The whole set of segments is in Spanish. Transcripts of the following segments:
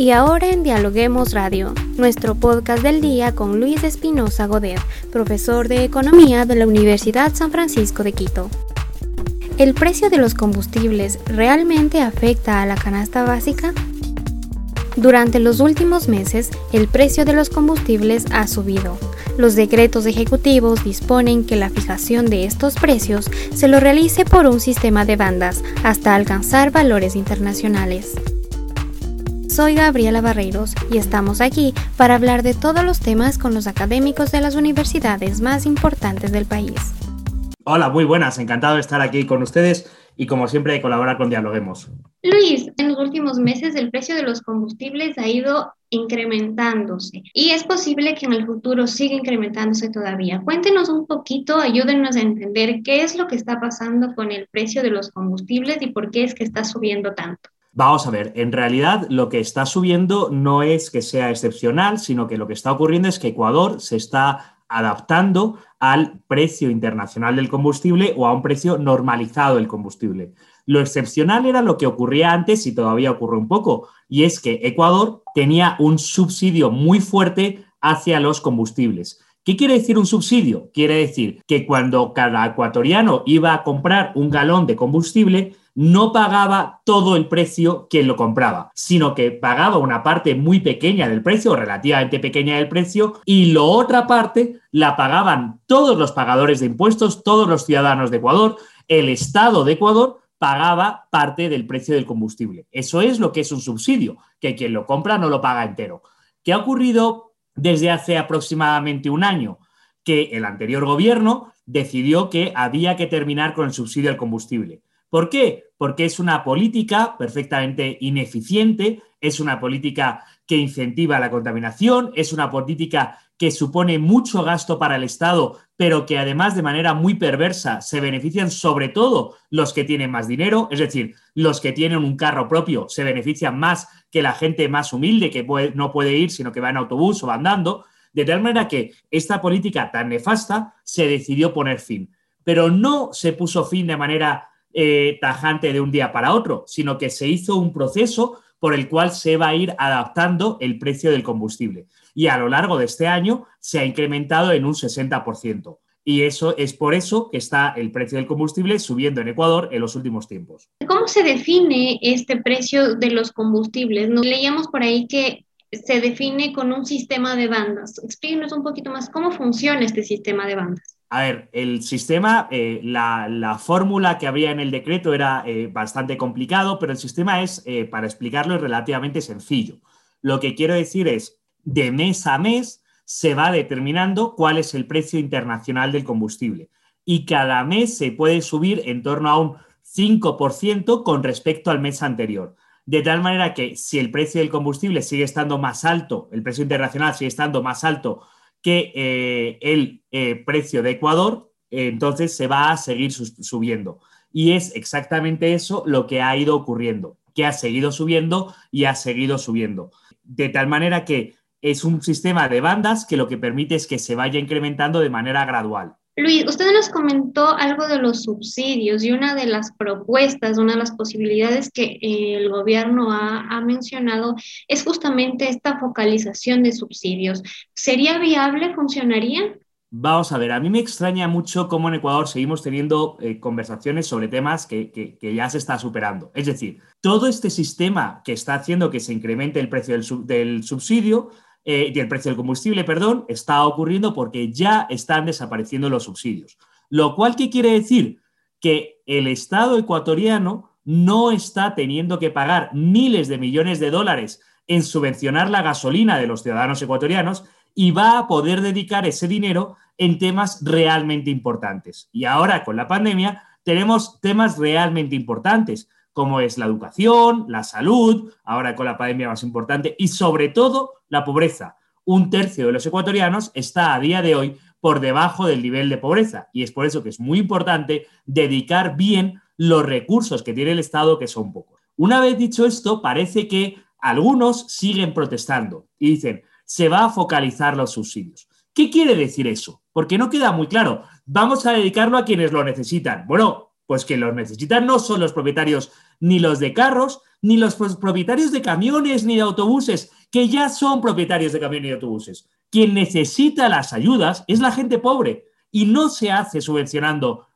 Y ahora en Dialoguemos Radio, nuestro podcast del día con Luis Espinosa Godet, profesor de Economía de la Universidad San Francisco de Quito. ¿El precio de los combustibles realmente afecta a la canasta básica? Durante los últimos meses, el precio de los combustibles ha subido. Los decretos ejecutivos disponen que la fijación de estos precios se lo realice por un sistema de bandas hasta alcanzar valores internacionales. Soy Gabriela Barreiros y estamos aquí para hablar de todos los temas con los académicos de las universidades más importantes del país. Hola, muy buenas, encantado de estar aquí con ustedes y como siempre de colaborar con Dialoguemos. Luis, en los últimos meses el precio de los combustibles ha ido incrementándose y es posible que en el futuro siga incrementándose todavía. Cuéntenos un poquito, ayúdenos a entender qué es lo que está pasando con el precio de los combustibles y por qué es que está subiendo tanto. Vamos a ver, en realidad lo que está subiendo no es que sea excepcional, sino que lo que está ocurriendo es que Ecuador se está adaptando al precio internacional del combustible o a un precio normalizado del combustible. Lo excepcional era lo que ocurría antes y todavía ocurre un poco, y es que Ecuador tenía un subsidio muy fuerte hacia los combustibles. ¿Qué quiere decir un subsidio? Quiere decir que cuando cada ecuatoriano iba a comprar un galón de combustible, no pagaba todo el precio quien lo compraba, sino que pagaba una parte muy pequeña del precio, relativamente pequeña del precio, y la otra parte la pagaban todos los pagadores de impuestos, todos los ciudadanos de Ecuador, el Estado de Ecuador pagaba parte del precio del combustible. Eso es lo que es un subsidio, que quien lo compra no lo paga entero. ¿Qué ha ocurrido desde hace aproximadamente un año? Que el anterior gobierno decidió que había que terminar con el subsidio al combustible. ¿Por qué? Porque es una política perfectamente ineficiente, es una política que incentiva la contaminación, es una política que supone mucho gasto para el Estado, pero que además de manera muy perversa se benefician sobre todo los que tienen más dinero, es decir, los que tienen un carro propio se benefician más que la gente más humilde que no puede ir, sino que va en autobús o va andando, de tal manera que esta política tan nefasta se decidió poner fin. Pero no se puso fin de manera eh, tajante de un día para otro, sino que se hizo un proceso por el cual se va a ir adaptando el precio del combustible. Y a lo largo de este año se ha incrementado en un 60%. Y eso es por eso que está el precio del combustible subiendo en Ecuador en los últimos tiempos. ¿Cómo se define este precio de los combustibles? Leíamos por ahí que se define con un sistema de bandas. Explíquenos un poquito más cómo funciona este sistema de bandas. A ver, el sistema, eh, la, fórmula que había en el decreto era eh, bastante complicado, pero el sistema es, eh, para explicarlo, es relativamente sencillo. Lo que quiero decir es, de mes a mes se va determinando cuál es el precio internacional del combustible y cada mes se puede subir en torno a un 5% con respecto al mes anterior. De tal manera que si el precio del combustible sigue estando más alto, el precio internacional sigue estando más alto que eh, el eh, precio de Ecuador, entonces se va a seguir subiendo. Y es exactamente eso lo que ha ido ocurriendo, que ha seguido subiendo y ha seguido subiendo. De tal manera que es un sistema de bandas que lo que permite es que se vaya incrementando de manera gradual. Luis, usted nos comentó algo de los subsidios y una de las propuestas, una de las posibilidades que eh, el gobierno ha, mencionado es justamente esta focalización de subsidios. ¿Sería viable? ¿Funcionaría? Vamos a ver, a mí me extraña mucho cómo en Ecuador seguimos teniendo eh, conversaciones sobre temas que, ya se está superando. Es decir, todo este sistema que está haciendo que se incremente el precio del subsidio eh, el precio del combustible, perdón, está ocurriendo porque ya están desapareciendo los subsidios. Lo cual, ¿qué quiere decir? Que el Estado ecuatoriano no está teniendo que pagar miles de millones de dólares en subvencionar la gasolina de los ciudadanos ecuatorianos y va a poder dedicar ese dinero en temas realmente importantes. Y ahora, con la pandemia, tenemos temas realmente importantes como es la educación, la salud, ahora con la pandemia más importante, y sobre todo la pobreza. Un tercio de los ecuatorianos está a día de hoy por debajo del nivel de pobreza y es por eso que es muy importante dedicar bien los recursos que tiene el Estado, que son pocos. Una vez dicho esto, parece que algunos siguen protestando y dicen, se va a focalizar los subsidios. ¿Qué quiere decir eso? Porque no queda muy claro. Vamos a dedicarlo a quienes lo necesitan. Bueno, pues que los necesitan no son los propietarios ni los de carros, ni los propietarios de camiones ni de autobuses, que ya son propietarios de camiones y autobuses. Quien necesita las ayudas es la gente pobre y no se hace subvencionando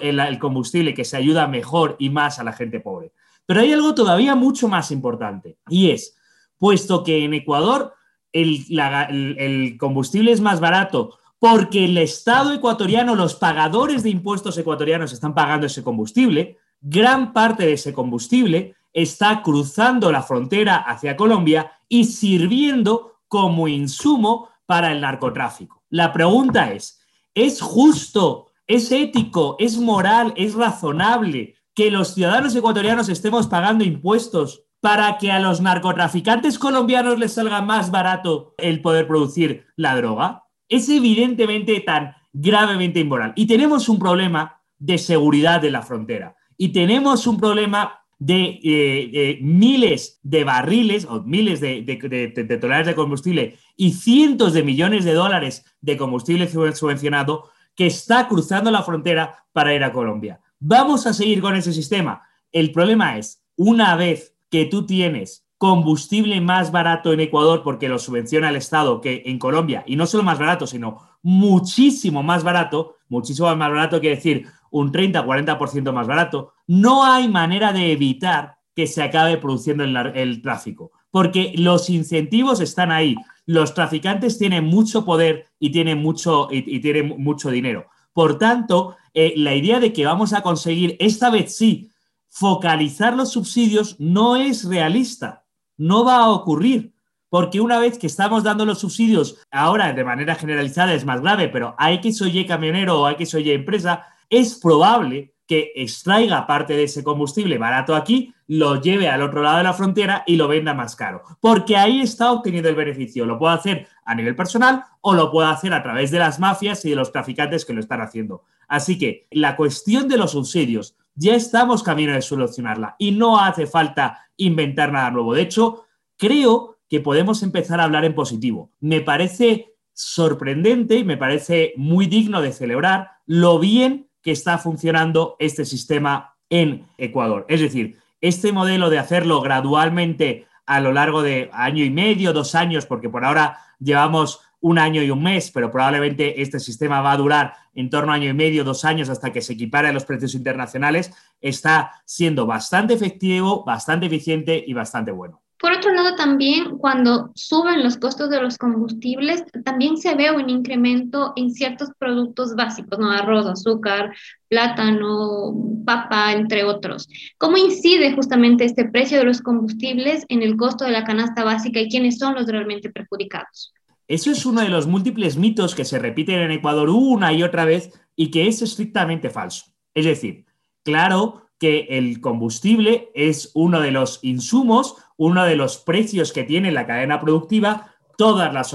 el, combustible que se ayuda mejor y más a la gente pobre. Pero hay algo todavía mucho más importante y es, puesto que en Ecuador el combustible es más barato porque el Estado ecuatoriano, los pagadores de impuestos ecuatorianos están pagando ese combustible, gran parte de ese combustible está cruzando la frontera hacia Colombia y sirviendo como insumo para el narcotráfico. La pregunta es, ¿es justo, es ético, es moral, es razonable que los ciudadanos ecuatorianos estemos pagando impuestos para que a los narcotraficantes colombianos les salga más barato el poder producir la droga? Es evidentemente tan gravemente inmoral. Y tenemos un problema de seguridad de la frontera. Y tenemos un problema de eh, miles de barriles o miles de, de, toneladas de combustible y cientos de millones de dólares de combustible subvencionado que está cruzando la frontera para ir a Colombia. Vamos a seguir con ese sistema. El problema es, una vez que tú tienes combustible más barato en Ecuador porque lo subvenciona el Estado que en Colombia, y no solo más barato, sino muchísimo más barato, muchísimo más barato quiere decir un 30-40% más barato, no hay manera de evitar que se acabe produciendo el, tráfico, porque los incentivos están ahí, los traficantes tienen mucho poder y tienen mucho, y, tienen mucho dinero. Por tanto, eh, la idea de que vamos a conseguir esta vez sí focalizar los subsidios no es realista no va a ocurrir, porque una vez que estamos dando los subsidios, ahora de manera generalizada es más grave, pero a X o Y camionero o a X o Y empresa, es probable que extraiga parte de ese combustible barato aquí, lo lleve al otro lado de la frontera y lo venda más caro, porque ahí está obteniendo el beneficio. Lo puede hacer a nivel personal o lo puede hacer a través de las mafias y de los traficantes que lo están haciendo. Así que la cuestión de los subsidios ya estamos camino de solucionarla y no hace falta inventar nada nuevo. De hecho, creo que podemos empezar a hablar en positivo. Me parece sorprendente y me parece muy digno de celebrar lo bien que está funcionando este sistema en Ecuador. Es decir, este modelo de hacerlo gradualmente a lo largo de año y medio, dos años, porque por ahora llevamos un año y un mes, pero probablemente este sistema va a durar en torno a año y medio, dos años hasta que se equipare a los precios internacionales, está siendo bastante efectivo, bastante eficiente y bastante bueno. Por otro lado, también cuando suben los costos de los combustibles, también se ve un incremento en ciertos productos básicos, ¿no? Arroz, azúcar, plátano, papa, entre otros. ¿Cómo incide justamente este precio de los combustibles en el costo de la canasta básica y quiénes son los realmente perjudicados? Eso es uno de los múltiples mitos que se repiten en Ecuador una y otra vez y que es estrictamente falso. Es decir, claro que el combustible es uno de los insumos, uno de los precios que tiene la cadena productiva todas las,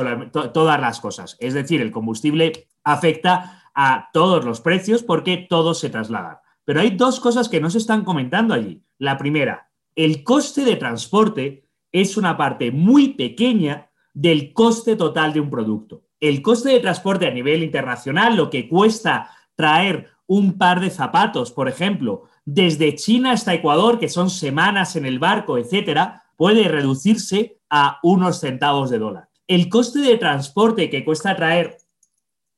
todas las cosas. Es decir, el combustible afecta a todos los precios porque todos se trasladan. Pero hay dos cosas que no se están comentando allí. La primera, el coste de transporte es una parte muy pequeña del coste total de un producto. El coste de transporte a nivel internacional, lo que cuesta traer un par de zapatos, por ejemplo, desde China hasta Ecuador, que son semanas en el barco, etcétera, puede reducirse a unos centavos de dólar. El coste de transporte que cuesta traer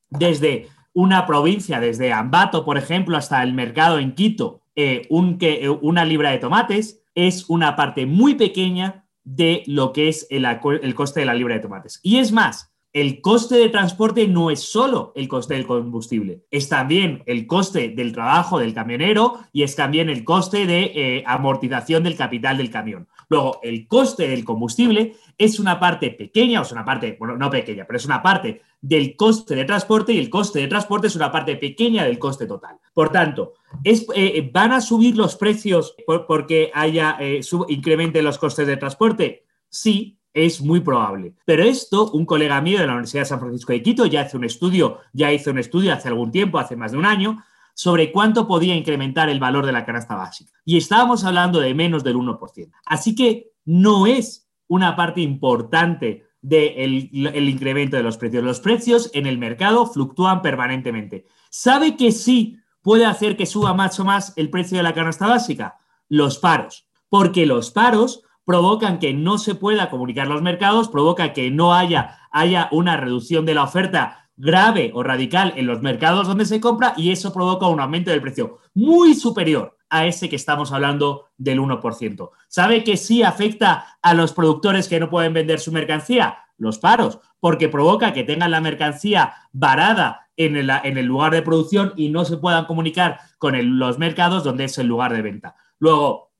desde una provincia, desde Ambato, por ejemplo, hasta el mercado en Quito, eh, eh, una libra de tomates, es una parte muy pequeña de lo que es el, el coste de la libra de tomates. Y es más, el coste de transporte no es solo el coste del combustible, es también el coste del trabajo del camionero y es también el coste de eh, amortización del capital del camión. Luego, el coste del combustible es una parte pequeña, o es una parte, bueno, no pequeña, pero es una parte del coste de transporte y el coste de transporte es una parte pequeña del coste total. Por tanto, eh, ¿van a subir los precios porque haya eh, incrementen los costes de transporte? Sí, es muy probable. Pero esto, un colega mío de la Universidad de San Francisco de Quito ya hace un estudio, ya hizo un estudio hace algún tiempo, hace más de un año, sobre cuánto podía incrementar el valor de la canasta básica. Y estábamos hablando de menos del 1%. Así que no es una parte importante del el incremento de los precios. Los precios en el mercado fluctúan permanentemente. ¿Sabe que sí puede hacer que suba más o más el precio de la canasta básica? Los paros porque los paros provocan que no se pueda comunicar los mercados, provoca que no haya, haya una reducción de la oferta grave o radical en los mercados donde se compra y eso provoca un aumento del precio muy superior a ese que estamos hablando del 1%. ¿Sabe que sí afecta a los productores que no pueden vender su mercancía? Los paros, porque provoca que tengan la mercancía varada en el, en el lugar de producción y no se puedan comunicar con los mercados donde es el lugar de venta. Luego,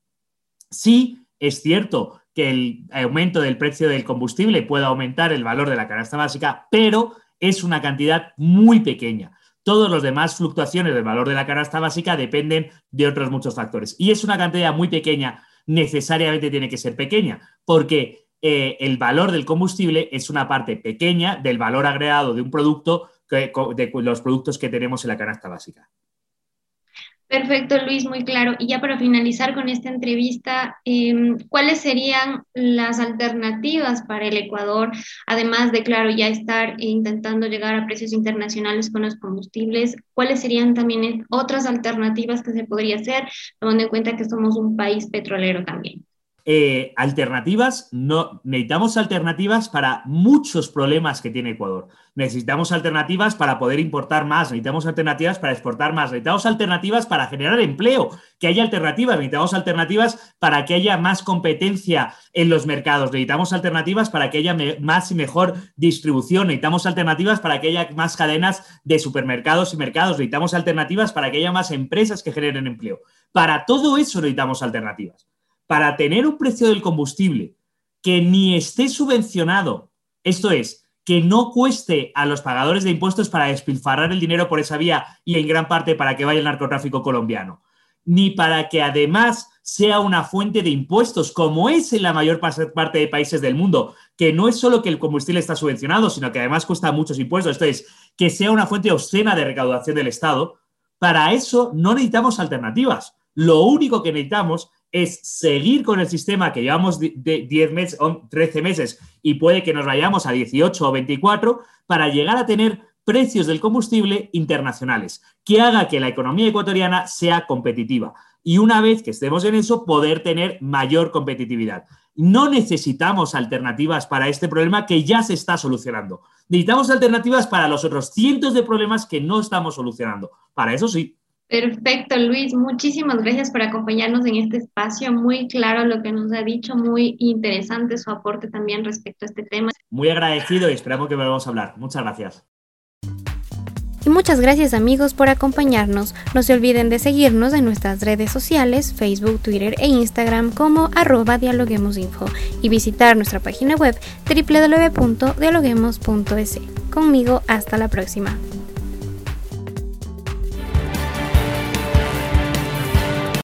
sí es cierto que el aumento del precio del combustible puede aumentar el valor de la canasta básica, pero es una cantidad muy pequeña. Todos los demás fluctuaciones del valor de la canasta básica dependen de otros muchos factores. Y es una cantidad muy pequeña, necesariamente tiene que ser pequeña, porque eh, el valor del combustible es una parte pequeña del valor agregado de un producto, de los productos que tenemos en la canasta básica. Perfecto, Luis, muy claro. Y ya para finalizar con esta entrevista, em, ¿cuáles serían las alternativas para el Ecuador, además de, claro, ya estar intentando llegar a precios internacionales con los combustibles? ¿Cuáles serían también otras alternativas que se podría hacer, tomando en cuenta que somos un país petrolero también? Eh, alternativas, no, necesitamos alternativas para muchos problemas que tiene Ecuador. Necesitamos alternativas para poder importar más, necesitamos alternativas para exportar más, necesitamos alternativas para generar empleo, que haya alternativas, necesitamos alternativas para que haya más competencia en los mercados, necesitamos alternativas para que haya más y mejor distribución, necesitamos alternativas para que haya más cadenas de supermercados y mercados, necesitamos alternativas para que haya más empresas que generen empleo. Para todo eso necesitamos alternativas para tener un precio del combustible que ni esté subvencionado, esto es, que no cueste a los pagadores de impuestos para despilfarrar el dinero por esa vía y en gran parte para que vaya el narcotráfico colombiano, ni para que además sea una fuente de impuestos, como es en la mayor parte de países del mundo, que no es solo que el combustible está subvencionado, sino que además cuesta muchos impuestos, esto es, que sea una fuente obscena de recaudación del Estado, para eso no necesitamos alternativas. Lo único que necesitamos es seguir con el sistema que llevamos de 10 meses, 13 meses y puede que nos vayamos a 18 o 24 para llegar a tener precios del combustible internacionales, que haga que la economía ecuatoriana sea competitiva. Y una vez que estemos en eso, poder tener mayor competitividad. No necesitamos alternativas para este problema que ya se está solucionando. Necesitamos alternativas para los otros cientos de problemas que no estamos solucionando. Para eso sí, Perfecto, Luis. Muchísimas gracias por acompañarnos en este espacio. Muy claro lo que nos ha dicho, muy interesante su aporte también respecto a este tema. Muy agradecido y esperamos que volvamos a hablar. Muchas gracias. Y muchas gracias amigos por acompañarnos. No se olviden de seguirnos en nuestras redes sociales, Facebook, Twitter e Instagram como arroba dialoguemosinfo y visitar nuestra página web www.dialoguemos.es. Conmigo, hasta la próxima.